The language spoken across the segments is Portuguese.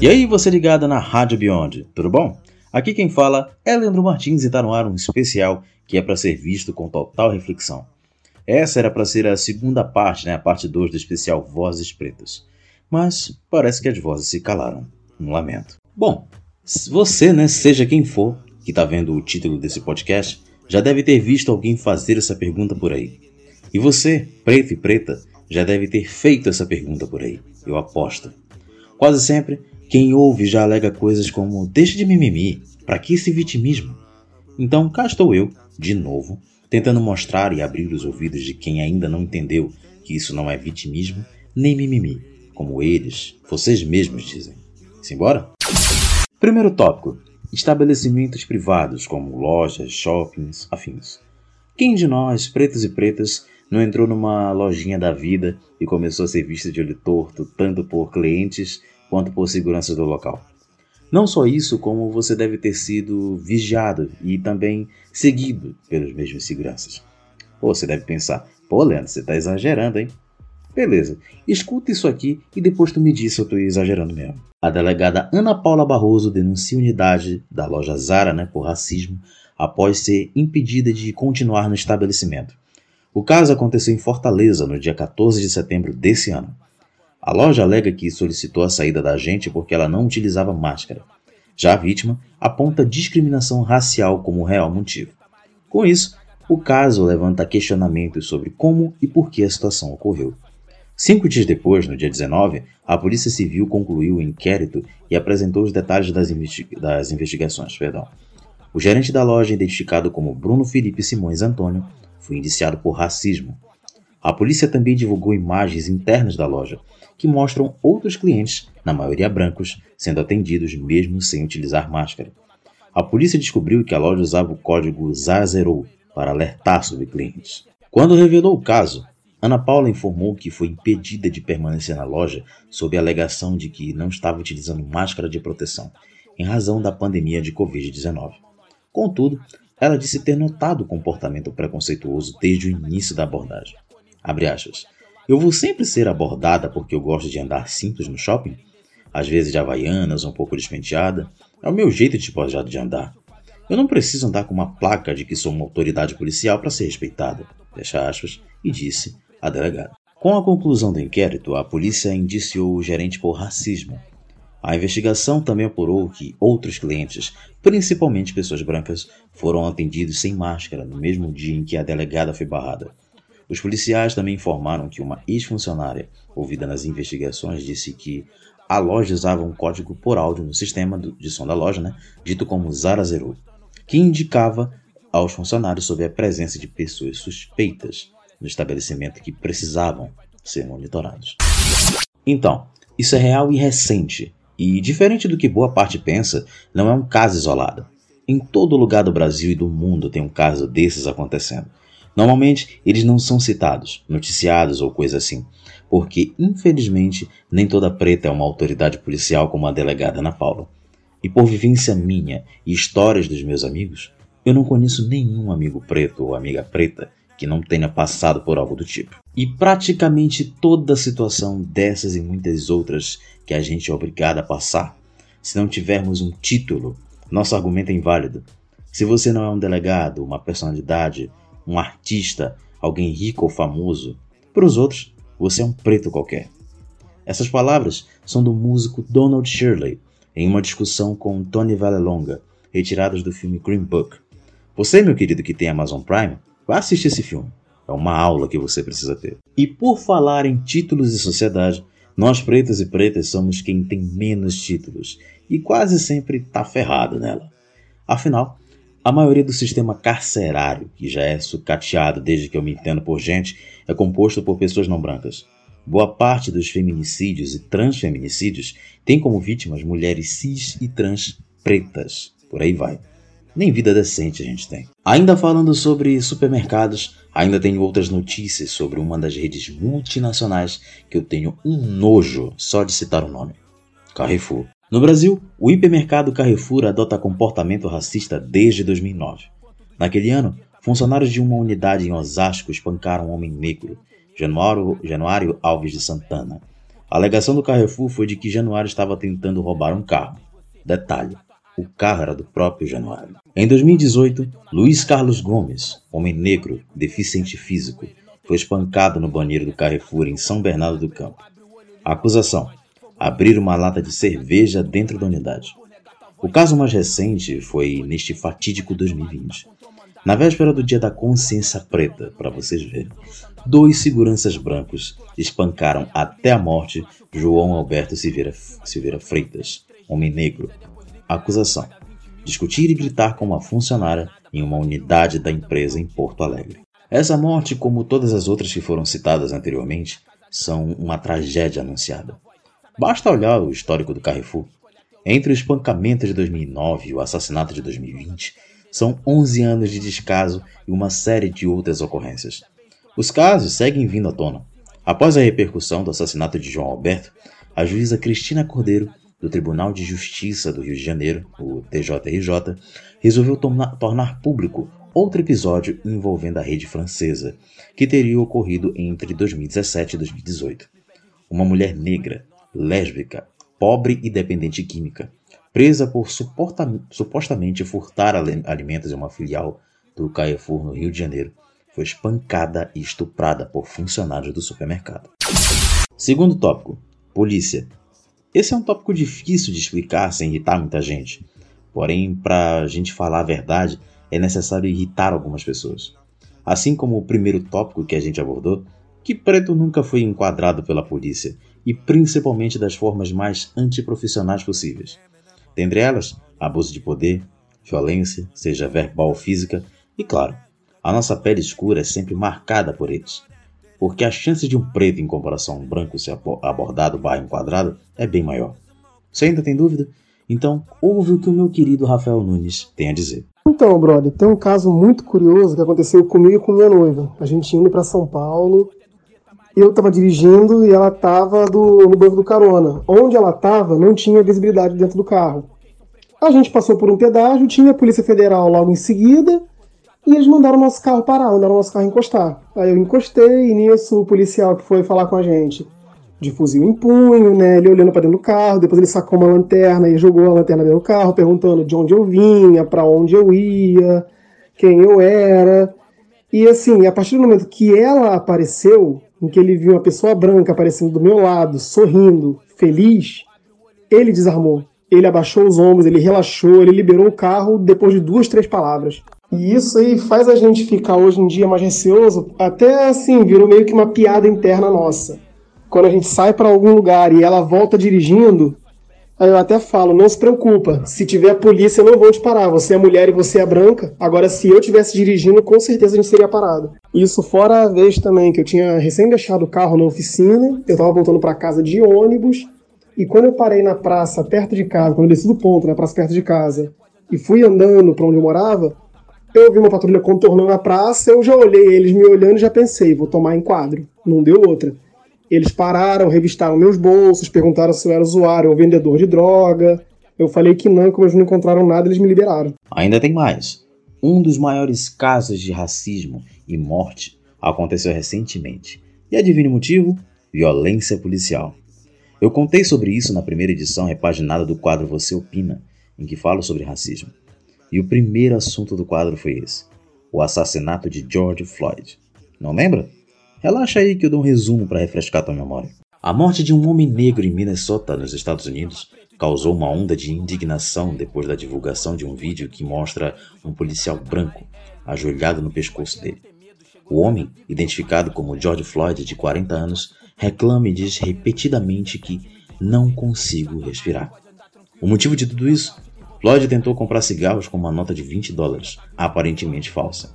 E aí, você ligada na Rádio Beyond, tudo bom? Aqui quem fala é Leandro Martins e está no ar um especial que é para ser visto com total reflexão. Essa era para ser a segunda parte, né, a parte 2 do especial Vozes Pretas. Mas parece que as vozes se calaram. Um lamento. Bom, você, né, seja quem for, que está vendo o título desse podcast, já deve ter visto alguém fazer essa pergunta por aí. E você, preto e preta, já deve ter feito essa pergunta por aí, eu aposto. Quase sempre, quem ouve já alega coisas como: deixa de mimimi, para que esse vitimismo? Então cá estou eu, de novo, tentando mostrar e abrir os ouvidos de quem ainda não entendeu que isso não é vitimismo nem mimimi, como eles, vocês mesmos dizem. Simbora? Primeiro tópico: estabelecimentos privados como lojas, shoppings, afins. Quem de nós, pretos e pretas, não entrou numa lojinha da vida e começou a ser vista de olho torto tanto por clientes quanto por segurança do local? Não só isso, como você deve ter sido vigiado e também seguido pelos mesmos seguranças. Pô, você deve pensar, pô, Leandro, você está exagerando, hein? Beleza, escuta isso aqui e depois tu me diz se eu estou exagerando mesmo. A delegada Ana Paula Barroso denuncia unidade da loja Zara né, por racismo após ser impedida de continuar no estabelecimento. O caso aconteceu em Fortaleza no dia 14 de setembro desse ano. A loja alega que solicitou a saída da agente porque ela não utilizava máscara. Já a vítima aponta discriminação racial como real motivo. Com isso, o caso levanta questionamentos sobre como e por que a situação ocorreu. Cinco dias depois, no dia 19, a Polícia Civil concluiu o inquérito e apresentou os detalhes das, das investigações. Perdão. O gerente da loja, identificado como Bruno Felipe Simões Antônio, foi indiciado por racismo. A polícia também divulgou imagens internas da loja, que mostram outros clientes, na maioria brancos, sendo atendidos mesmo sem utilizar máscara. A polícia descobriu que a loja usava o código ZAZEROU para alertar sobre clientes. Quando revelou o caso, Ana Paula informou que foi impedida de permanecer na loja sob a alegação de que não estava utilizando máscara de proteção, em razão da pandemia de Covid-19. Contudo, ela disse ter notado o comportamento preconceituoso desde o início da abordagem. Aspas, eu vou sempre ser abordada porque eu gosto de andar simples no shopping? Às vezes de havaianas, um pouco despenteada. É o meu jeito de pojado de andar. Eu não preciso andar com uma placa de que sou uma autoridade policial para ser respeitada. Fecha aspas, e disse a delegada. Com a conclusão do inquérito, a polícia indiciou o gerente por racismo. A investigação também apurou que outros clientes, principalmente pessoas brancas, foram atendidos sem máscara no mesmo dia em que a delegada foi barrada. Os policiais também informaram que uma ex-funcionária, ouvida nas investigações, disse que a loja usava um código por áudio no sistema de som da loja, né, dito como Zara Zero, que indicava aos funcionários sobre a presença de pessoas suspeitas no estabelecimento que precisavam ser monitorados. Então, isso é real e recente, e diferente do que boa parte pensa, não é um caso isolado. Em todo lugar do Brasil e do mundo tem um caso desses acontecendo. Normalmente, eles não são citados, noticiados ou coisa assim, porque, infelizmente, nem toda preta é uma autoridade policial como a delegada Ana Paula. E por vivência minha e histórias dos meus amigos, eu não conheço nenhum amigo preto ou amiga preta que não tenha passado por algo do tipo. E praticamente toda situação dessas e muitas outras que a gente é obrigado a passar, se não tivermos um título, nosso argumento é inválido. Se você não é um delegado, uma personalidade, um artista, alguém rico ou famoso, para os outros, você é um preto qualquer. Essas palavras são do músico Donald Shirley, em uma discussão com Tony Vallelonga, retiradas do filme Green Book. Você, meu querido que tem Amazon Prime, Vá assistir esse filme. É uma aula que você precisa ter. E por falar em títulos de sociedade, nós pretos e pretas somos quem tem menos títulos e quase sempre tá ferrado nela. Afinal, a maioria do sistema carcerário, que já é sucateado desde que eu me entendo por gente, é composto por pessoas não brancas. Boa parte dos feminicídios e transfeminicídios tem como vítimas mulheres cis e trans pretas. Por aí vai nem vida decente a gente tem. Ainda falando sobre supermercados, ainda tenho outras notícias sobre uma das redes multinacionais que eu tenho um nojo só de citar o nome: Carrefour. No Brasil, o hipermercado Carrefour adota comportamento racista desde 2009. Naquele ano, funcionários de uma unidade em Osasco espancaram um homem negro Januário, Januário Alves de Santana. A alegação do Carrefour foi de que Januário estava tentando roubar um carro. Detalhe: o carro era do próprio Januário. Em 2018, Luiz Carlos Gomes, homem negro, deficiente físico, foi espancado no banheiro do Carrefour em São Bernardo do Campo. A acusação: abrir uma lata de cerveja dentro da unidade. O caso mais recente foi neste fatídico 2020. Na véspera do dia da consciência preta, para vocês verem, dois seguranças brancos espancaram até a morte João Alberto Silveira, Silveira Freitas, homem negro. acusação: discutir e gritar com uma funcionária em uma unidade da empresa em Porto Alegre. Essa morte, como todas as outras que foram citadas anteriormente, são uma tragédia anunciada. Basta olhar o histórico do Carrefour. Entre o espancamento de 2009 e o assassinato de 2020, são 11 anos de descaso e uma série de outras ocorrências. Os casos seguem vindo à tona. Após a repercussão do assassinato de João Alberto, a juíza Cristina Cordeiro, do Tribunal de Justiça do Rio de Janeiro, o TJRJ, resolveu tornar público outro episódio envolvendo a rede francesa, que teria ocorrido entre 2017 e 2018. Uma mulher negra, lésbica, pobre e dependente química, presa por supostamente furtar alimentos em uma filial do Carrefour no Rio de Janeiro, foi espancada e estuprada por funcionários do supermercado. Segundo tópico: polícia. Esse é um tópico difícil de explicar sem irritar muita gente. Porém, para a gente falar a verdade, é necessário irritar algumas pessoas. Assim como o primeiro tópico que a gente abordou, que preto nunca foi enquadrado pela polícia, e principalmente das formas mais antiprofissionais possíveis. Dentre elas, abuso de poder, violência, seja verbal ou física, e claro, a nossa pele escura é sempre marcada por eles. Porque a chance de um preto em comparação a um branco ser abordado barra enquadrado é bem maior. Você ainda tem dúvida? Então, ouve o que o meu querido Rafael Nunes tem a dizer. Então, brother, tem um caso muito curioso que aconteceu comigo e com minha noiva. A gente indo para São Paulo, eu estava dirigindo e ela estava no banco do carona. Onde ela estava não tinha visibilidade dentro do carro. A gente passou por um pedágio, tinha a Polícia Federal logo em seguida e eles mandaram nosso carro parar, mandaram nosso carro encostar. Aí eu encostei e nisso o policial que foi falar com a gente, de fuzil em punho, né? Ele olhando para dentro do carro, depois ele sacou uma lanterna e jogou a lanterna dentro do carro, perguntando de onde eu vinha, para onde eu ia, quem eu era. E assim, a partir do momento que ela apareceu, em que ele viu uma pessoa branca aparecendo do meu lado, sorrindo, feliz, ele desarmou. Ele abaixou os ombros, ele relaxou, ele liberou o carro depois de duas, três palavras. E isso aí faz a gente ficar hoje em dia mais receoso, até assim, virou meio que uma piada interna nossa. Quando a gente sai para algum lugar e ela volta dirigindo, aí eu até falo, não se preocupa, se tiver polícia não vão te parar, você é mulher e você é branca. Agora se eu tivesse dirigindo, com certeza a gente seria parado. Isso fora a vez também que eu tinha recém deixado o carro na oficina, eu tava voltando para casa de ônibus, e quando eu parei na praça perto de casa, quando eu desci do ponto, na praça perto de casa, e fui andando para onde eu morava, eu vi uma patrulha contornando a praça, eu já olhei eles me olhando e já pensei, vou tomar enquadro. Não deu outra. Eles pararam, revistaram meus bolsos, perguntaram se eu era usuário ou vendedor de droga. Eu falei que não, como eles não encontraram nada, eles me liberaram. Ainda tem mais. Um dos maiores casos de racismo e morte aconteceu recentemente. E adivinha o motivo? Violência policial. Eu contei sobre isso na primeira edição repaginada do quadro Você Opina, em que falo sobre racismo. E o primeiro assunto do quadro foi esse: o assassinato de George Floyd. Não lembra? Relaxa aí que eu dou um resumo para refrescar tua memória. A morte de um homem negro em Minnesota, nos Estados Unidos, causou uma onda de indignação depois da divulgação de um vídeo que mostra um policial branco ajoelhado no pescoço dele. O homem, identificado como George Floyd, de 40 anos, reclama e diz repetidamente que não consigo respirar. O motivo de tudo isso Floyd tentou comprar cigarros com uma nota de 20 dólares, aparentemente falsa.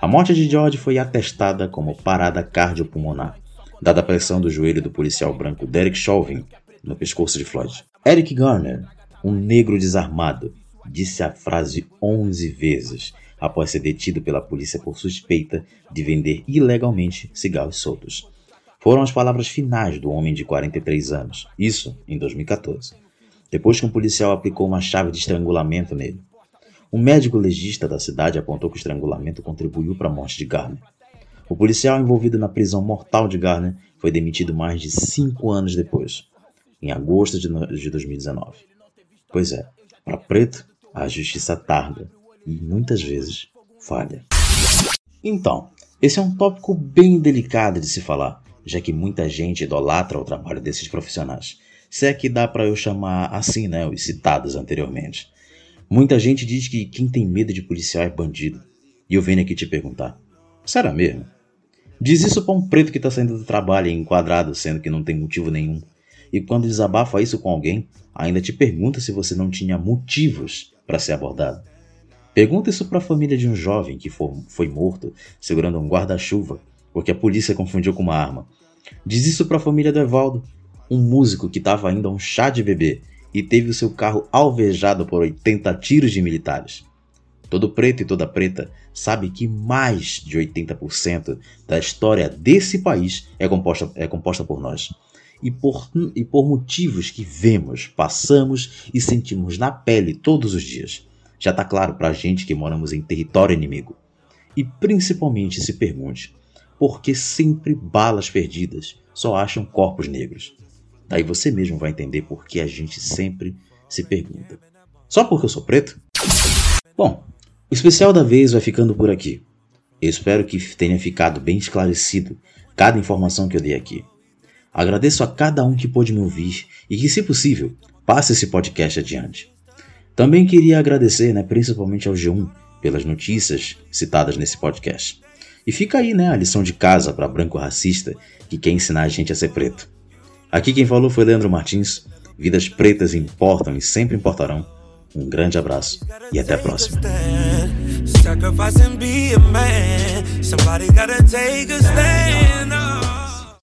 A morte de George foi atestada como parada cardiopulmonar, dada a pressão do joelho do policial branco Derek Chauvin no pescoço de Floyd. Eric Garner, um negro desarmado, disse a frase 11 vezes após ser detido pela polícia por suspeita de vender ilegalmente cigarros soltos. Foram as palavras finais do homem de 43 anos, isso em 2014 depois que um policial aplicou uma chave de estrangulamento nele. Um médico legista da cidade apontou que o estrangulamento contribuiu para a morte de Garner. O policial envolvido na prisão mortal de Garner foi demitido mais de cinco anos depois, em agosto de 2019. Pois é, para preto, a justiça tarda e muitas vezes falha. Então, esse é um tópico bem delicado de se falar, já que muita gente idolatra o trabalho desses profissionais. Se é que dá para eu chamar assim, né, os citados anteriormente. Muita gente diz que quem tem medo de policial é bandido. E eu venho aqui te perguntar: será mesmo? Diz isso para um preto que está saindo do trabalho enquadrado, sendo que não tem motivo nenhum. E quando desabafa isso com alguém, ainda te pergunta se você não tinha motivos para ser abordado. Pergunta isso para a família de um jovem que foi morto segurando um guarda-chuva porque a polícia confundiu com uma arma. Diz isso para a família do Evaldo, um músico que estava ainda a um chá de bebê e teve o seu carro alvejado por 80 tiros de militares. Todo preto e toda preta sabe que mais de 80% da história desse país é composta, é composta por nós. E por, e por motivos que vemos, passamos e sentimos na pele todos os dias. Já está claro para a gente que moramos em território inimigo. E principalmente se pergunte: por que sempre balas perdidas só acham corpos negros? Daí você mesmo vai entender por que a gente sempre se pergunta: só porque eu sou preto? Bom, o especial da vez vai ficando por aqui. Eu espero que tenha ficado bem esclarecido cada informação que eu dei aqui. Agradeço a cada um que pôde me ouvir e que, se possível, passe esse podcast adiante. Também queria agradecer, né, principalmente ao G1, pelas notícias citadas nesse podcast. E fica aí, né, a lição de casa para branco racista que quer ensinar a gente a ser preto. Aqui quem falou foi Leandro Martins. Vidas pretas importam e sempre importarão. Um grande abraço e até a próxima. Sacrifice and be a man. Somebody gotta take a stand.